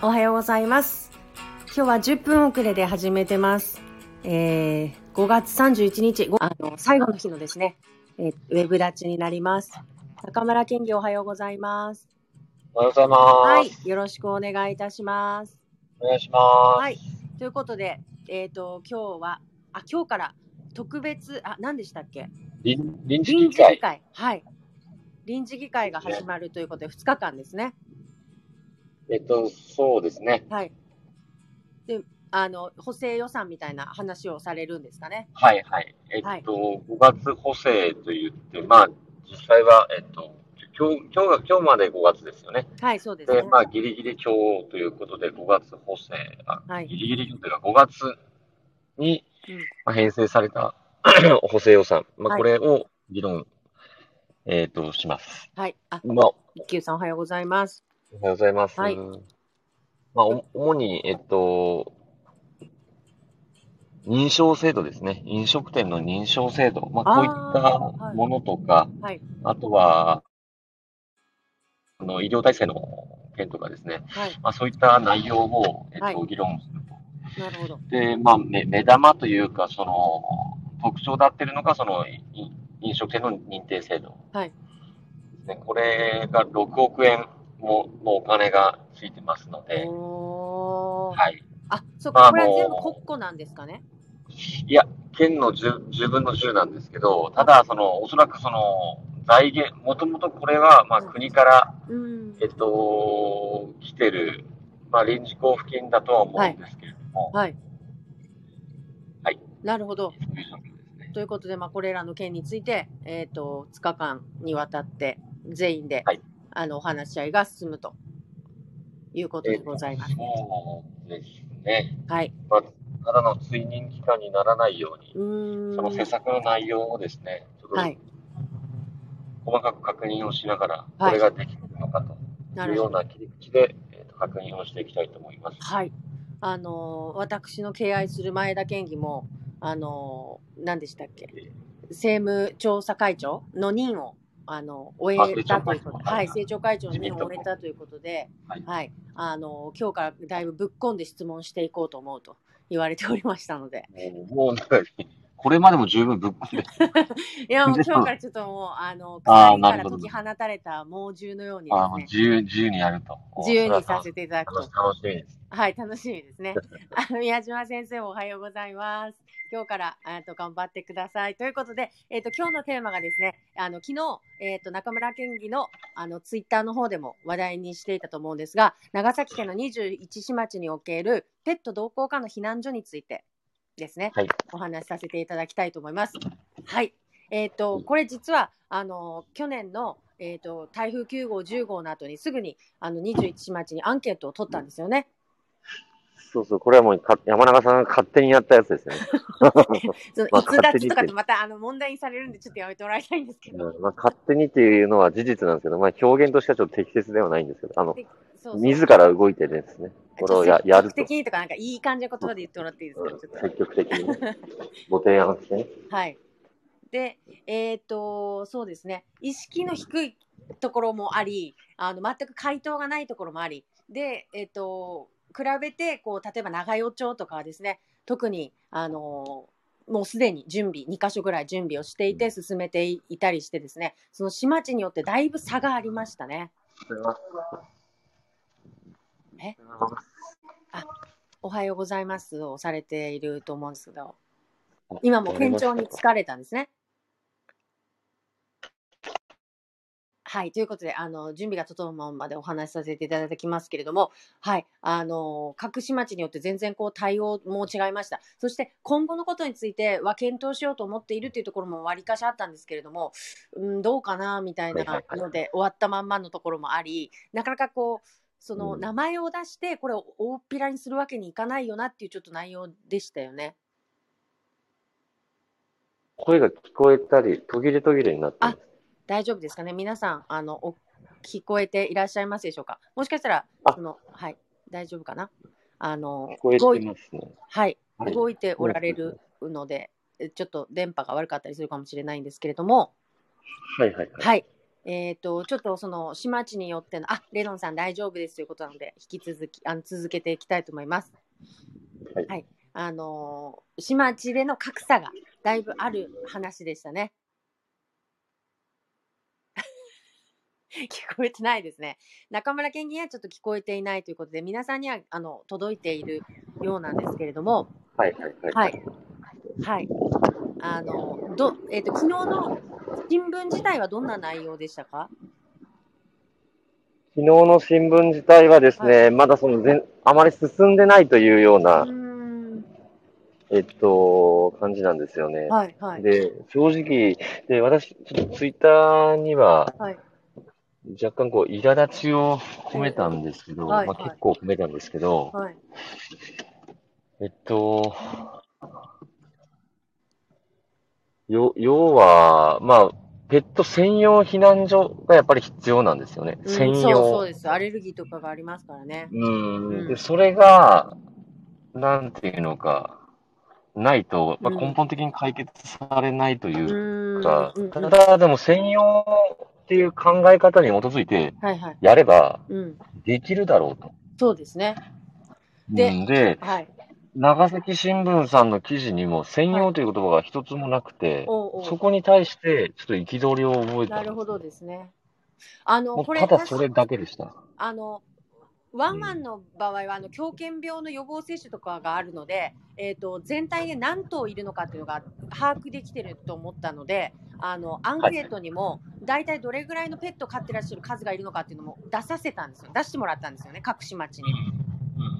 おはようございます。今日は10分遅れで始めてます。えー、5月31日、ごあの、最後の日のですね、えーウェブ立ちになります。中村健義おはようございます。おはようございます。はい、よろしくお願いいたします。お願いします。はい、ということで、えっ、と、今日は、あ、今日から特別、あ、何でしたっけ？臨臨時臨議会。時議会。はい。臨時議会が始まるということで、2日間ですね。えっと、そうですね。はい。で、あの、補正予算みたいな話をされるんですかね？はいはい。えっと、はい5月補正と言って、まあ、実際は、えっと、今日、今日が、今日まで5月ですよね。はい、そうですねで、。まあ、ギリギリ今日ということで、5月補正、あはいギリギリというか、5月に、うんまあ、編成された 補正予算、まあ、はいこれを議論、えっと、します。はい。あ、まあ、一休さんおはようございます。おはようございます。はいまあ、お主に、えっと、認証制度ですね。飲食店の認証制度。まあ、こういったものとか、はい。あとは、あの、医療体制の件とかですね。はい。まあ、そういった内容を、えっと、はい議論すると。なるほど。で、まあ、目目玉というか、その、特徴だってるのが、その、い飲食店の認定制度。はい。ね、これが6億円ものお金がついてますので。はい。あ、そっか、まあこれは全部国庫なんですかね？いや、県の 10, 10分の10なんですけど、ただ、その、おそらくその、財源、もともとこれは、まあ、うん国から、うん。えっと、来てる、まあ、臨時交付金だとは思うんですけれども、はい。はい。なるほど。ね。ということで、まあ、これらの件について、えっ、と、2日間にわたって、全員で、はいあの、お話し合いが進むということでございます。そうですね。はい。まあ、ただの追認期間にならないように、う。その施策の内容をですね、ちょっとはい。細かく確認をしながら、はいこれができるのかというような切り口で、えーと確認をしていきたいと思います。はい。あのー私の敬愛する前田県議も、あのー何でしたっけ、政務調査会長の任を、あの終えたということはい、政政調会長の任を終えたということで、はいあのー今日からだいぶぶっ込んで質問していこうと思うと言われておりましたので、もう、もうなんか、これまでも十分ぶっ込んで、いや、もうで今日からちょっともう、あの、鎖からなるほど解き放たれた猛獣のようにあのですね、自由、自由にやると。自由にさせていただく楽しと。楽しみです。はい、楽しみですね。あの宮島先生おはようございます。今日からえっと頑張ってください。ということで、えっと今日のテーマがですね、あの昨日えっと中村県議のあのツイッターの方でも話題にしていたと思うんですが、長崎県の21市町におけるペット同行下の避難所についてですね、はい。お話しさせていただきたいと思います。はい。えっ、と、これ実は、あの、去年の、えっ、と、台風9号、10号の後にすぐに、あの、21市町にアンケートを取ったんですよね。そうそう、これはもうか山中さんが勝手にやったやつですよね。そのまあ逸脱とかっててまた、あの、問題にされるんで、ちょっとやめてもらいたいんですけど。うんまあ、勝手にっていうのは事実なんですけど、まあ、表現としてはちょっと適切ではないんですけど、あの、そうそう自ら動いてですね、これをややると積極。的にとか、なんかいい感じの言葉で言ってもらっていいですか、うんちょっと。積極的にね、ご提案してね。はい。で、えっ、と、そうですね、意識の低いところもあり、あの全く回答がないところもあり、で、えっ、と、比べて、こう、例えば長与町とかはですね、特に、あのもうすでに準備、2箇所ぐらい準備をしていて、進めていたりしてですね、その市町によってだいぶ差がありましたね。え？おはようございますをされていると思うんですけど、今も店長に疲れたんですね。はい、ということで、あの、準備が整うまでお話しさせていただきますけれども、はい、あの、各市町によって全然こう対応も違いました。そして今後のことについては検討しようと思っているというところも割りかしあったんですけれども、うん、どうかなみたいなので終わったまんまのところもあり、なかなかこう、そのうん名前を出して、これを大っぴらにするわけにいかないよなっていうちょっと内容でしたよね。声が聞こえたり、途切れ途切れになってます。大丈夫ですかね？皆さん、あの、お聞こえていらっしゃいますでしょうか？もしかしたら、あ。その、はい、大丈夫かな？あの動いてますね。はい、はい。動いておられるので、えちょっと電波が悪かったりするかもしれないんですけれども、はいはいはい。はい。えっ、と、ちょっとその、市町によっての、あ、レノンさん大丈夫ですということなので、引き続き、あの続けていきたいと思います。はい。あのー市町での格差がだいぶある話でしたね。聞こえてないですね。中村県議にはちょっと聞こえていないということで、皆さんにはあの届いているようなんですけれども、はいはいはい。はい。はい。あの、ど、えっ、と、昨日の新聞自体はどんな内容でしたか？昨日の新聞自体はですね、まだその全、あまり進んでないというよううな、ーん。えっと、感じなんですよね。はい、はい。で、正直、で、私、ちょっとツイッターには、はい。若干こう、苛立ちを込めたんですけど、まあ、はいはい結構込めたんですけど、はい。えっと、よ、要は、まあ、ペット専用避難所がやっぱり必要なんですよね。うんそう専用。そうです。アレルギーとかがありますからね。うんうんで、それが、なんていうのか、ないと、まあ、うん根本的に解決されないという。か、うんうんただ、でも専用っていう考え方に基づいてはいはい。やればうん。できるだろうと。そうですね。でうんで、はい。長崎新聞さんの記事にも専用という言葉が一つもなくて、おうおうそこに対してちょっと憤りを覚えたんですなるほどですね。あの、これ、ただそれだけでした。あの、ワンワンの場合は、あの狂犬病の予防接種とかがあるので、えー、と全体で何頭いるのかっていうのが把握できてると思ったので、あのアンケートにも、大体どれぐらいのペット飼ってらっしゃる数がいるのかっていうのも出させたんですよ、出してもらったんですよね、各市町に。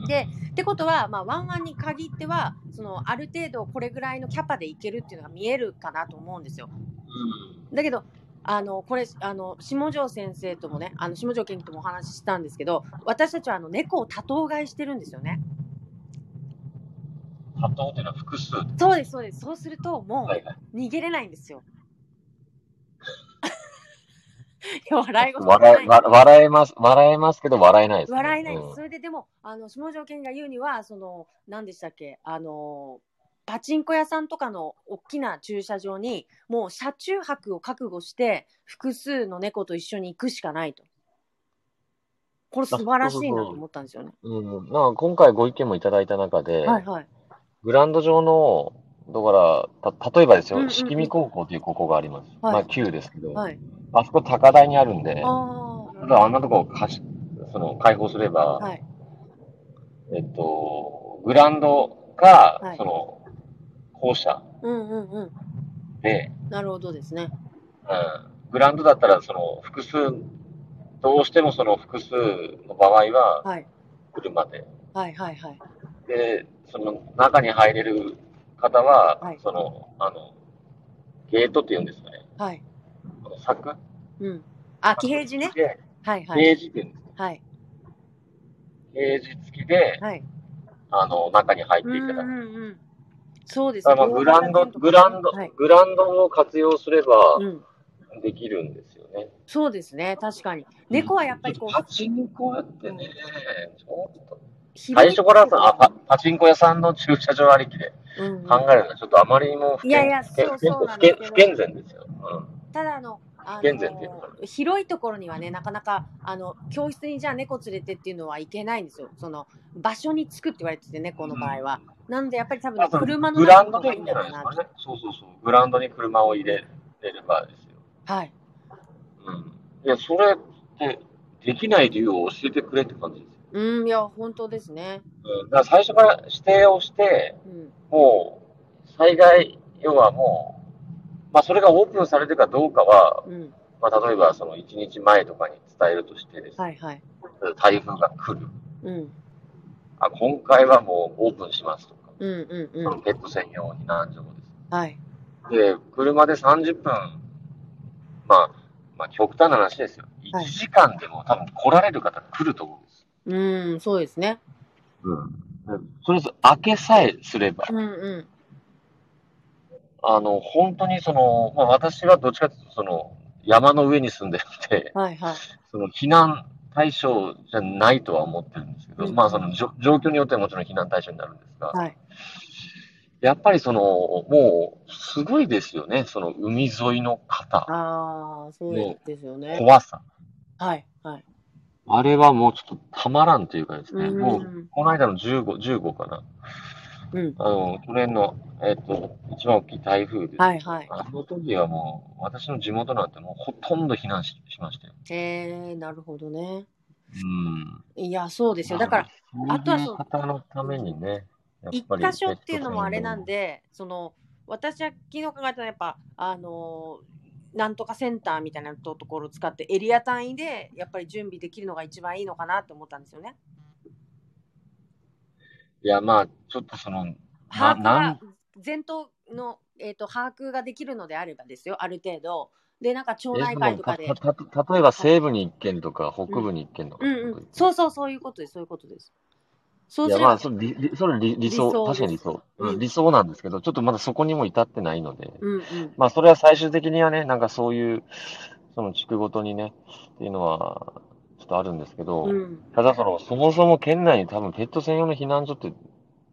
でってことは、まあ、ワンワンに限っては、そのある程度これぐらいのキャパでいけるっていうのが見えるかなと思うんですよ。だけど、あのこれあの下條先生ともね、あの下條県議ともお話ししたんですけど、私たちはあの猫を多頭飼いしてるんですよね。多頭というのは複数。そうです、そうです。そうすると、もう逃げれないんですよ。いや笑い事じゃない笑え、わ笑えます、笑えますけど笑えないです、ね。笑えないです。うんそれででも、あの下條県が言うには、その何でしたっけ、あのパチンコ屋さんとかの大きな駐車場に、もう車中泊を覚悟して、複数の猫と一緒に行くしかないと。これ素晴らしいなと思ったんですよね。うん。まあ、今回ご意見もいただいた中で、はいはい。グラウンド上の、だから、た、例えばですよ、うんうんうん四季見高校という高校があります。はいまあ、旧ですけど、はい。あそこ高台にあるんで、あただあんなとこを貸し、その、開放すれば、あ。はい。えっと、グラウンドか、はいその、校舎うんうんうん。で、なるほどですね。うん、グラウンドだったら、その、複数、どうしてもその複数の場合は、はい。車で。はいはいはい。で、その中に入れる方は、はいその、あの、ゲートって言うんですかね。はい。この柵？うん。あ、ケージね。で、はいはい。ケージって言うんですか。はい。ケージ付きで、はい。あの、中に入っていうんうんただく。うん。そうですだからまあグラウンド、グラウンド、はい。グラウンドを活用すればうん。できるんですよね。そうですね。確かに。猫はやっぱりこパう、チンコ屋ってね、ちょっと、最初からさ、あパパチンコ屋さんの駐車場ありきでうんうん考えるのはちょっとあまりにも不健全ですよ。うん。ただあの、あ不健全っていうのかの広いところにはね、なかなかあの教室にじゃあ猫連れてっていうのはいけないんですよ。その場所に着くって言われてて、猫の場合は。なのでやっぱり多分、ね、まあ車のグラウンド中の方がいいんでいいんじゃだろうなないですかね。そうそうそう。グラウンドに車を入れれればですよ。はい。うん。いや、それって、できない理由を教えてくれって感じですよ。うん、いや、本当ですね。うん。だから最初から指定をして、うん。もう、災害、要はもう、まあ、それがオープンされるかどうかは、うん。まあ、例えばその1日前とかに伝えるとしてですね、はいはい。台風が来る。うん。あ、今回はもうオープンしますとか、うんうんそうん。のペット専用避難所をです。はい。で、車で30分、まあ、まあ、極端な話ですよ。はい1時間でも多分来られる方来ると思うんです。うん、そうですね。うん。それず開けさえすれば、うんうん。あの、本当にその、まあ私はどっちかというとその、山の上に住んでるんで、はいはい。その避難対象じゃないとは思ってるんですけど、うんまあその状況によってはもちろん避難対象になるんですが、はい。やっぱりその、もう、すごいですよね。その海沿いの方、ああ、そうですよね。怖さ。はい、はい。あれはもうちょっとたまらんというかですね。うんもう、この間の15、15かな。うん。あの、去年の、えっ、と、一番大きい台風です。はい、はい。あの時はもう、私の地元なんてもうほとんど避難ししましたよ。へえ、なるほどね。うん。いや、そうですよ。だから、あとはそう方のためにね、一箇所っていうのもあれなんで、その、私は昨日考えたのはやっぱ、あのーなんとかセンターみたいなところを使ってエリア単位でやっぱり準備できるのが一番いいのかなって思ったんですよね。いや、まあ、ちょっとその、把握がなん全頭の、えー、と把握ができるのであればですよ、ある程度。で、なんか町え内会とかで。そのたたた例えば西部に一軒とか、北部に一軒とか。うんうん、そうそう、そういうことです、そういうことです。そういや、まあ、それ理理それ理理想、確かに理想、うんうん。理想なんですけど、ちょっとまだそこにも至ってないので、うんうん、まあ、それは最終的にはね、なんかそういう、その地区ごとにね、っていうのは、とあるんですけど、うん、ただその、そもそも県内に多分ペット専用の避難所って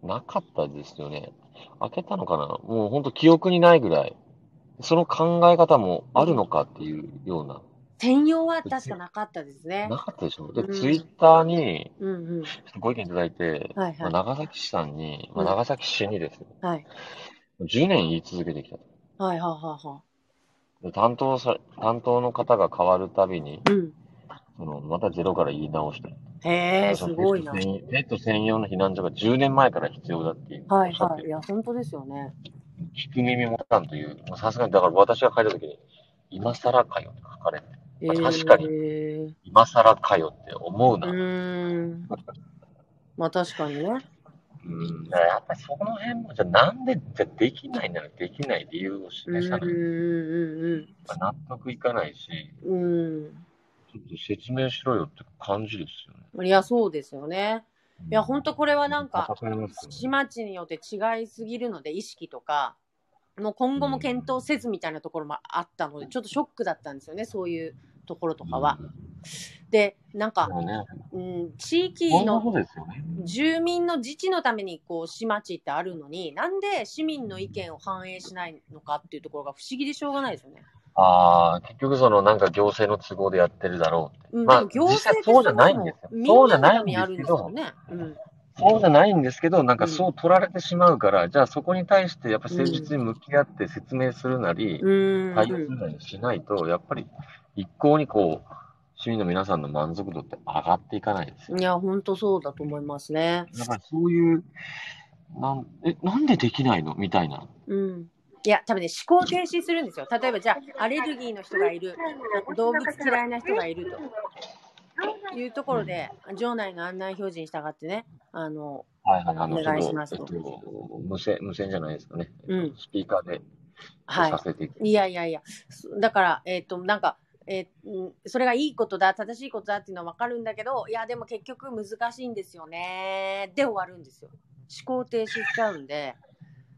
なかったですよね。開けたのかな？もう本当記憶にないぐらい。その考え方もあるのかっていうような、専用は確かなかったですねな。かったでしょ？で、うんツイッターにご意見いただいて、はいはいまあ、長崎市さんに、まあ、うん長崎市にですね、はい、10年言い続けてきたと。はい、はい、はい、はで担当さ、担当の方が変わるたびに、い。うん。その、またゼロから言い直してる。へえ、すごいな。ペット専用の避難所が10年前から必要だっていう。はいはい。いや、本当ですよね。聞く耳持たんという、もうさすがに、だから私が書いたときに、今更かよって書かれて、えまあ確かにー、今更かよって思ううな。ーん。まあ確かにね。うん。だからやっぱりその辺も、じゃあなんで、じゃあできないならできない理由をうん示さない。うん納得いかないし、うん説明しろよって感じですよね。うん。いや、そうですよね。いや、本当これはなんか、市町によって違いすぎるので、意識とか、もう今後も検討せずみたいなところもあったので、ちょっとショックだったんですよね、そういうところとかは。で、なんかうん、地域の。住民の自治のためにこう市町ってあるのになんで市民の意見を反映しないのかっていうところが不思議でしょうがないですよね。ああ、結局そのなんか行政の都合でやってるだろうって。うん、まあ行政そうじゃないんですよそうじゃないんですけどね。うんそうじゃないんですけど、なんかそう取られてしまうから、じゃあそこに対してやっぱ誠実に向き合って説明するなり、うん対応するなりしないと、やっぱり一向にこう、市民の皆さんの満足度って上がっていかないですよ。いや、本当そうだと思いますね。だからそういう、なん、え、なんでできないの？みたいな。うん。いや、多分ね、思考停止するんですよ。例えば、じゃあ、アレルギーの人がいる、動物嫌いな人がいるというところで、場内の案内表示に従ってね、あの、はいはい、あの、お願いしますとえっと無線、無線じゃないですかね。うんスピーカーではいさ。せていく。いやいやいや、そだから、えっ、と、なんか、えーうんそれがいいことだ、正しいことだっていうのは分かるんだけど、いや、でも結局難しいんですよね。で終わるんですよ。思考停止しちゃうんで。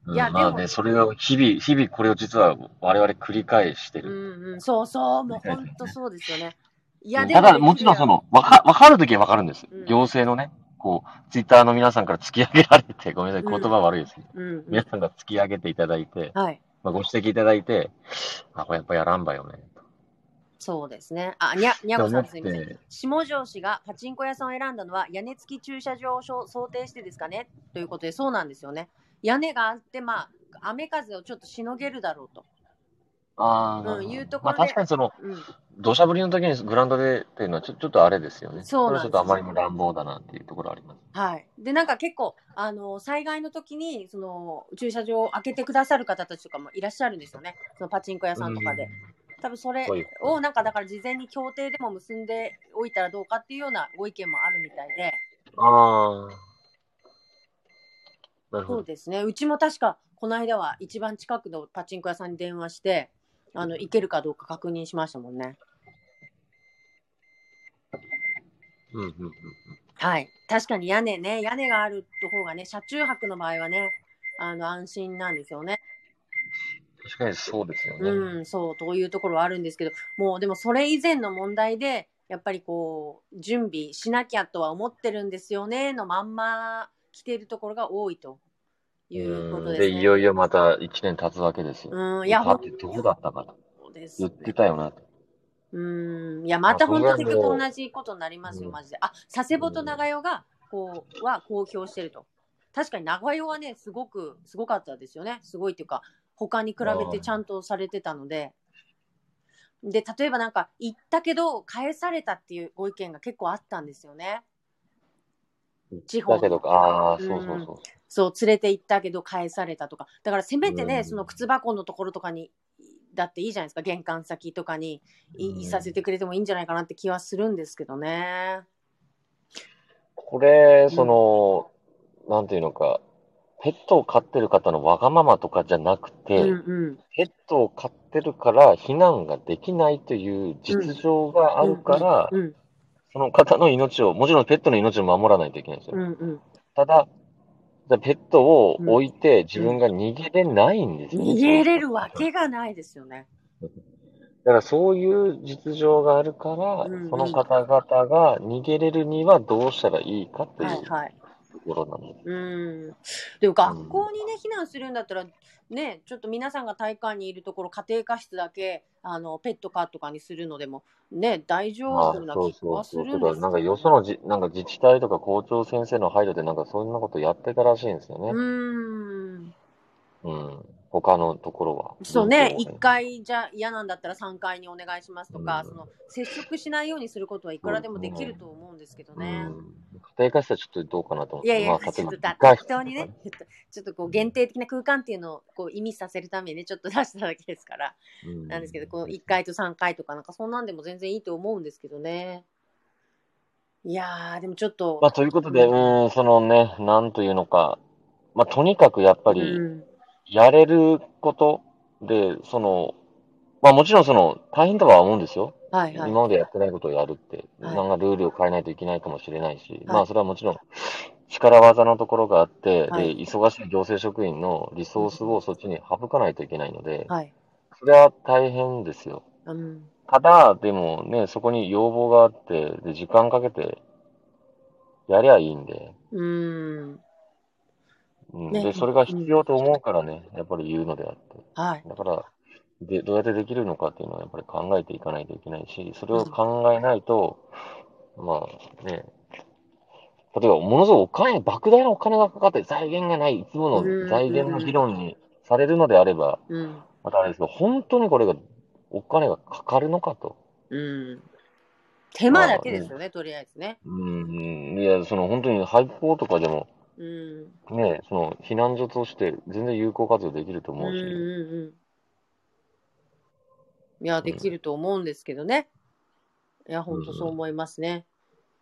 うんいやまあね、それが日々、日々これを実は我々繰り返してうる。んうん、そうそう、もう本当そうですよね。いや、でただ、もちろんその、わか、わかるときはわかるんですうん。行政のね、こう、ツイッターの皆さんから突き上げられて、ごめんなさい、うん言葉悪いですけど、うん、うん皆さんが突き上げていただいて、はい。まあ、ご指摘いただいて、あ、これやっぱやらんばよね。そうですね。あ、にゃ、にゃこさんすみません。て、下城氏がパチンコ屋さんを選んだのは屋根付き駐車場を想定してですかね？ということで、そうなんですよね。屋根があって、まあ、雨風をちょっとしのげるだろうと。ああ、うんいうとこまあろで確かにその、うん。土砂降りの時にグラウンドでっていうのはちょちょっとあれですよね。そうなんですちょっとあまりに乱暴だなっていうところあります。はい。で、なんか結構、あの、災害の時に、その、駐車場を開けてくださる方たちとかもいらっしゃるんですよね。そのパチンコ屋さんとかで。多分それを、なんかだから事前に協定でも結んでおいたらどうかっていうようなご意見もあるみたいで。ああ。なるほど。そうですね。うちも確か、この間は一番近くのパチンコ屋さんに電話して、あの、行けるかどうか確認しましたもんね。うんうんうん。はい。確かに屋根ね、屋根がある方がね、車中泊の場合はね、あの、安心なんですよね。確かにそうですよね。うん、そう、というところはあるんですけど、もうでもそれ以前の問題で、やっぱりこう、準備しなきゃとは思ってるんですよね、のまんま来ているところが多いということうんですね。で、いよいよまた1年経つわけですよ。うん、いや、パってどうだったかと言ってたよなと。うん。いや、また本当結局同じことになりますよ、うんマジで。あ、佐世保と長代が、こう、は公表してると。確かに長代はね、すごく、すごかったですよね。すごいっていうか、他に比べてちゃんとされてたので。で、例えばなんか、行ったけど、返されたっていうご意見が結構あったんですよね。地方だけど、ああ、そうそうそう。そう、連れて行ったけど返されたとか。だからせめてね、うんその靴箱のところとかに、だっていいじゃないですか。玄関先とかにいうんいさせてくれてもいいんじゃないかなって気はするんですけどね。これ、その、なんていうのか、ペットを飼ってる方のわがままとかじゃなくうて、んうん。ペットを飼ってるから避難ができないという実情があるから、うんその方の命を、もちろんペットの命を守らないといけないんですよ。うんうん。ただ、じゃあペットを置いて自分が逃げれないんですよね。逃げれるわけがないですよね。だからそういう実情があるから、うんうんその方々が逃げれるにはどうしたらいいかというはいはい。ところなんです。うん。でも学校にね、避難するんだったら、ね、ちょっと皆さんが体育館にいるところ、家庭科室だけ、あの、ペットカーとかにするのでも、ね、大丈まあ夫なそう気そうそう。はするんだからなんかよそのじ、なんか自治体とか校長先生の配慮でなんかそんなことやってたらしいんですようね。ーん。うん。他のところは。そうね、銀行1階じゃ嫌なんだったら3階にお願いしますとか、うんその接触しないようにすることはいくらでもできると思うんですけどね。うん。家庭科室はちょっとどうかなと思って。いやいや、まあ、ちょっと適当にね、ちょっとこう限定的な空間っていうのをこう意味させるためにね、ちょっと出しただけですから、うんなんですけど、この1階と3階とかなんかそんなんでも全然いいと思うんですけどね。いやー、でもちょっと、まあ、ということで、うん、そのね、なんというのか、まあ、とにかくやっぱり、うんやれることで、その、まあもちろんその、大変とは思うんですよ。はいはい。今までやってないことをやるって、はいなんかルールを変えないといけないかもしれないし、いまあそれはもちろん、力技のところがあって、はいで、忙しい行政職員のリソースをそっちに省かないといけないので、はい。それは大変ですよ。うん。ただ、でもね、そこに要望があって、で、時間かけて、やりゃいいんで、うーん。ねうんで、それが必要と思うからね、やっぱり言うのであって。はい。だから、で、どうやってできるのかっていうのはやっぱり考えていかないといけないし、それを考えないと、まあね、例えばものすごいお金、莫大なお金がかかって財源がない、いつもうんの財源の議論にされるのであれば、うん。またあれですけど、本当にこれが、お金がかかるのかと。うん。手間だけですよね、とりあえずね。うん、いや、その本当に廃校とかでも、うん。ね、その避難所として全然有効活用できるとうんうん思うし、うん。いや、できると思うんですけどね。いや、本当そう思いますね。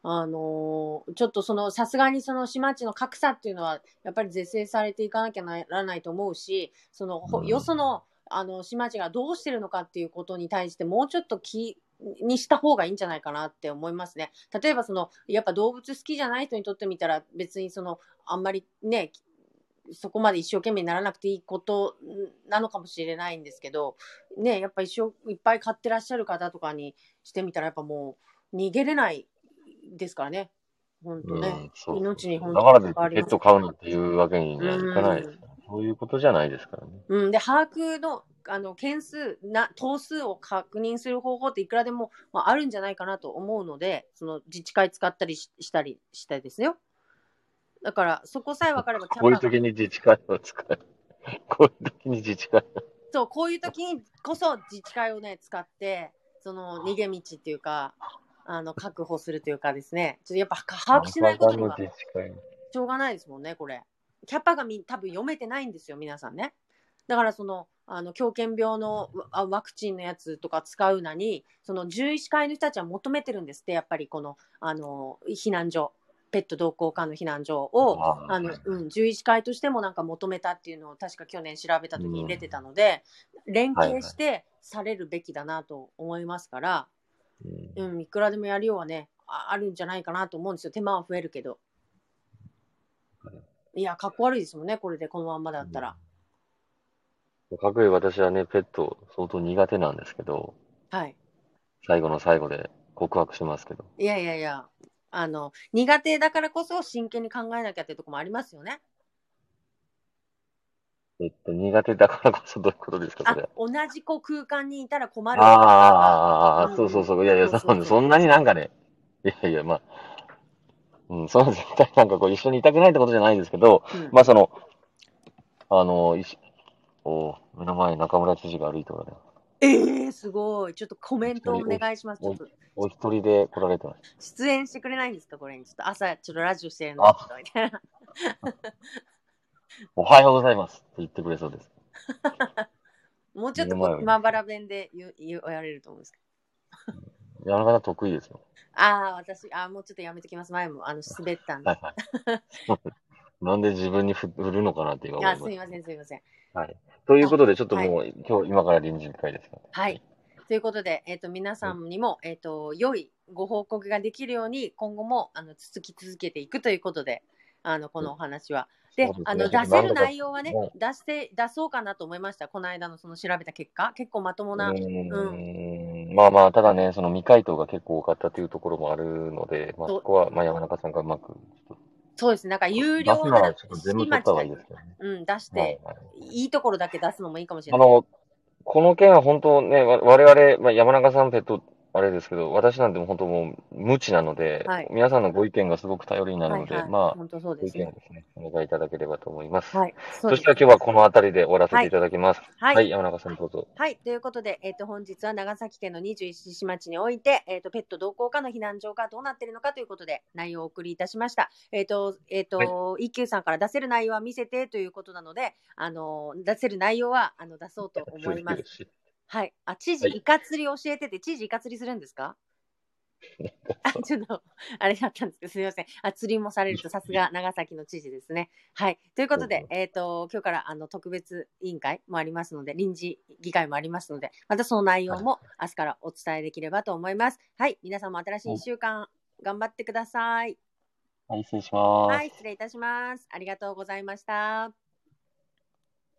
あのーちょっとその、さすがにその島地の格差っていうのは、やっぱり是正されていかなきゃならないと思うし、その、ほうんよその、あの、島地がどうしてるのかっていうことに対して、もうちょっと気にした方がいいんじゃないかなって思いますね。例えばその、やっぱ動物好きじゃない人にとってみたら、別にその、あんまりね、そこまで一生懸命にならなくていいことなのかもしれないんですけど、ね、やっぱ一生いっぱい買ってらっしゃる方とかにしてみたら、やっぱもう逃げれないですからね。本当ね。うんそう命に本当に関わりますってペット飼うなっていうわけにはいかないですから。そういうことじゃないですからね。うん、で、把握の、あの、件数、な、頭数を確認する方法っていくらでも、まあ、あるんじゃないかなと思うので、その自治会使ったりししたりしてですよ。だから、そこさえ分かればキャこういう時に自治会を使う。こういう時に自治会を。そう、こういう時にこそ自治会をね、使って、その逃げ道っていうか、あの、確保するというかですね、ちょっとやっぱ把握しないことには。しょうがないですもんね、これ。キャパがみ多分読めてないんですよ、皆さんね。だからその、あの、狂犬病のあワクチンのやつとか使うなに、その獣医師会の人たちは求めてるんですって、やっぱりこの、あの、避難所、ペット同行間の避難所を、ああの、うん、獣医師会としてもなんか求めたっていうのを確か去年調べた時に出てたので、連携してされるべきだなと思いますから、うんうん、いくらでもやりようはね、ああるんじゃないかなと思うんですよ。手間は増えるけど。いや、かっこ悪いですもんね、これでこのまんまだったら。かくいう私はね、ペット相当苦手なんですけど、はい。最後の最後で告白しますけど。いやいやいや、あの、苦手だからこそ真剣に考えなきゃってとこもありますよね。えっと、苦手だからこそどういうことですか、あそれ。、同じこう空間にいたら困る。ああ、うんそうそうそう。いやいや、そうそうそうそそんなになんかね、いやいや、まあ、うん、その絶対なんかこう一緒にいたくないってことじゃないですけど、うんまあその、あの、いしお目の前に中村知事が歩いておられます。ええすごい。ちょっとコメントお願いします。ちょっとお一人で来られてます。出演してくれないんですかこれに。ちょっと朝、ちょっとラジオしてるの。みたいな。おはようございますって言ってくれそうです。もうちょっと目の前をこう島原弁で言う言われると思うんですけど。山中さん得意ですよ。ああ、私、あーもうちょっとやめときます。前もあの滑ったんで。はいはい。なんで自分に振振るのかなって今思いあ、ますすみません、すみません。はい。ということで、ちょっともう、今日、今から臨時会ですから、ね。はい。ということで、えっ、と、皆さんにも、えっ、と、良いご報告ができるように、今後も、あの、続き続けていくということで、あの、このお話は。うであの、出せる内容はねも、出して、出そうかなと思いました。この間のその調べた結果、結構まともな、うーん。まあまあ、ただね、その未回答が結構多かったというところもあるので、まあ、そこは、まあ、山中さんがうまく、そうですね、なんか有出料すなら全部取いいですけどね。うん、出して、はいはい。いいところだけ出すのもいいかもしれない。あの、この件は本当ね、わ我々、まあ、山中さんペット、あれですけど、私なんてもう本当もう無知なので、はい皆さんのご意見がすごく頼りになるので、はいはい、まあ、本当そうご意ですね。見をですね、お願いいただければと思います。はい。そそしたら今日はこの辺りで終わらせていただきます。はいはい、山中さんどうぞ。はい。ということで、えっ、と、本日は長崎県の21市町において、えっ、と、ペット同行課の避難所がどうなっているのかということで、内容をお送りいたしました。えっ、と、えっ、と、一休さんから出せる内容は見せてということなので、あの、出せる内容は、あの、出そうと思います。はい。あ、知事、はいイカ釣り教えてて、知事イカ釣りするんですか？あ、ちょっと、あれだったんですけど、すみません。あ、釣りもされると、さすが長崎の知事ですね。はい。ということで、えっ、と、今日からあの特別委員会もありますので、臨時議会もありますので、またその内容も明日からお伝えできればと思います。はい。皆さんも新しい1週間、頑張ってください。はい、失礼します。はい。失礼いたします。ありがとうございました。